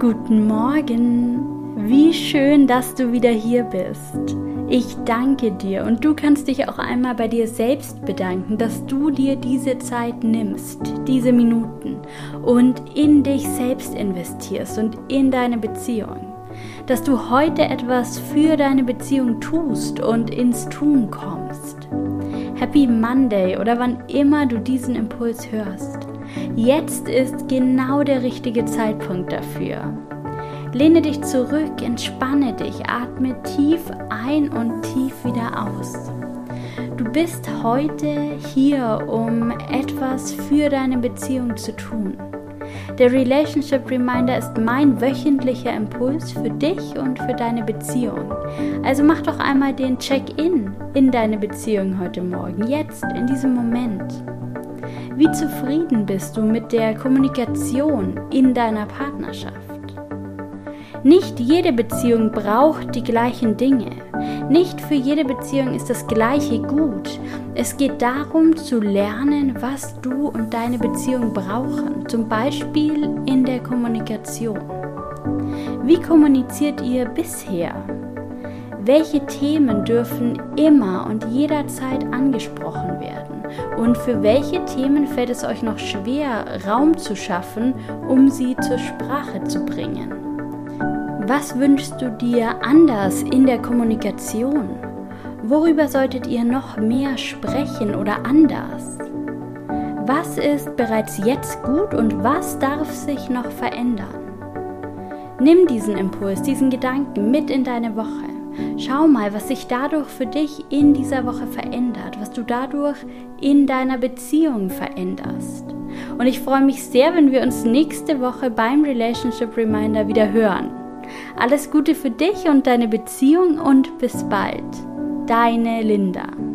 Guten Morgen. Wie schön, dass du wieder hier bist. Ich danke dir und du kannst dich auch einmal bei dir selbst bedanken, dass du dir diese Zeit nimmst, diese Minuten und in dich selbst investierst und in deine Beziehung. Dass du heute etwas für deine Beziehung tust und ins Tun kommst. Happy Monday oder wann immer du diesen Impuls hörst. Jetzt ist genau der richtige Zeitpunkt dafür. Lehne dich zurück, entspanne dich, atme tief ein und tief wieder aus. Du bist heute hier, um etwas für deine Beziehung zu tun. Der Relationship Reminder ist mein wöchentlicher Impuls für dich und für deine Beziehung. Also mach doch einmal den Check-in in deine Beziehung heute Morgen, jetzt, in diesem Moment. Wie zufrieden bist du mit der Kommunikation in deiner Partnerschaft? Nicht jede Beziehung braucht die gleichen Dinge. Nicht für jede Beziehung ist das Gleiche gut. Es geht darum zu lernen, was du und deine Beziehung brauchen. Zum Beispiel in der Kommunikation. Wie kommuniziert ihr bisher? Welche Themen dürfen immer und jederzeit angesprochen werden? Und für welche Themen fällt es euch noch schwer, Raum zu schaffen, um sie zur Sprache zu bringen? Was wünschst du dir anders in der Kommunikation? Worüber solltet ihr noch mehr sprechen oder anders? Was ist bereits jetzt gut und was darf sich noch verändern? Nimm diesen Impuls, diesen Gedanken mit in deine Woche. Schau mal, was sich dadurch für dich in dieser Woche verändert, was du dadurch in deiner Beziehung veränderst. Und ich freue mich sehr, wenn wir uns nächste Woche beim Relationship Reminder wieder hören. Alles Gute für dich und deine Beziehung und bis bald. Deine Linda.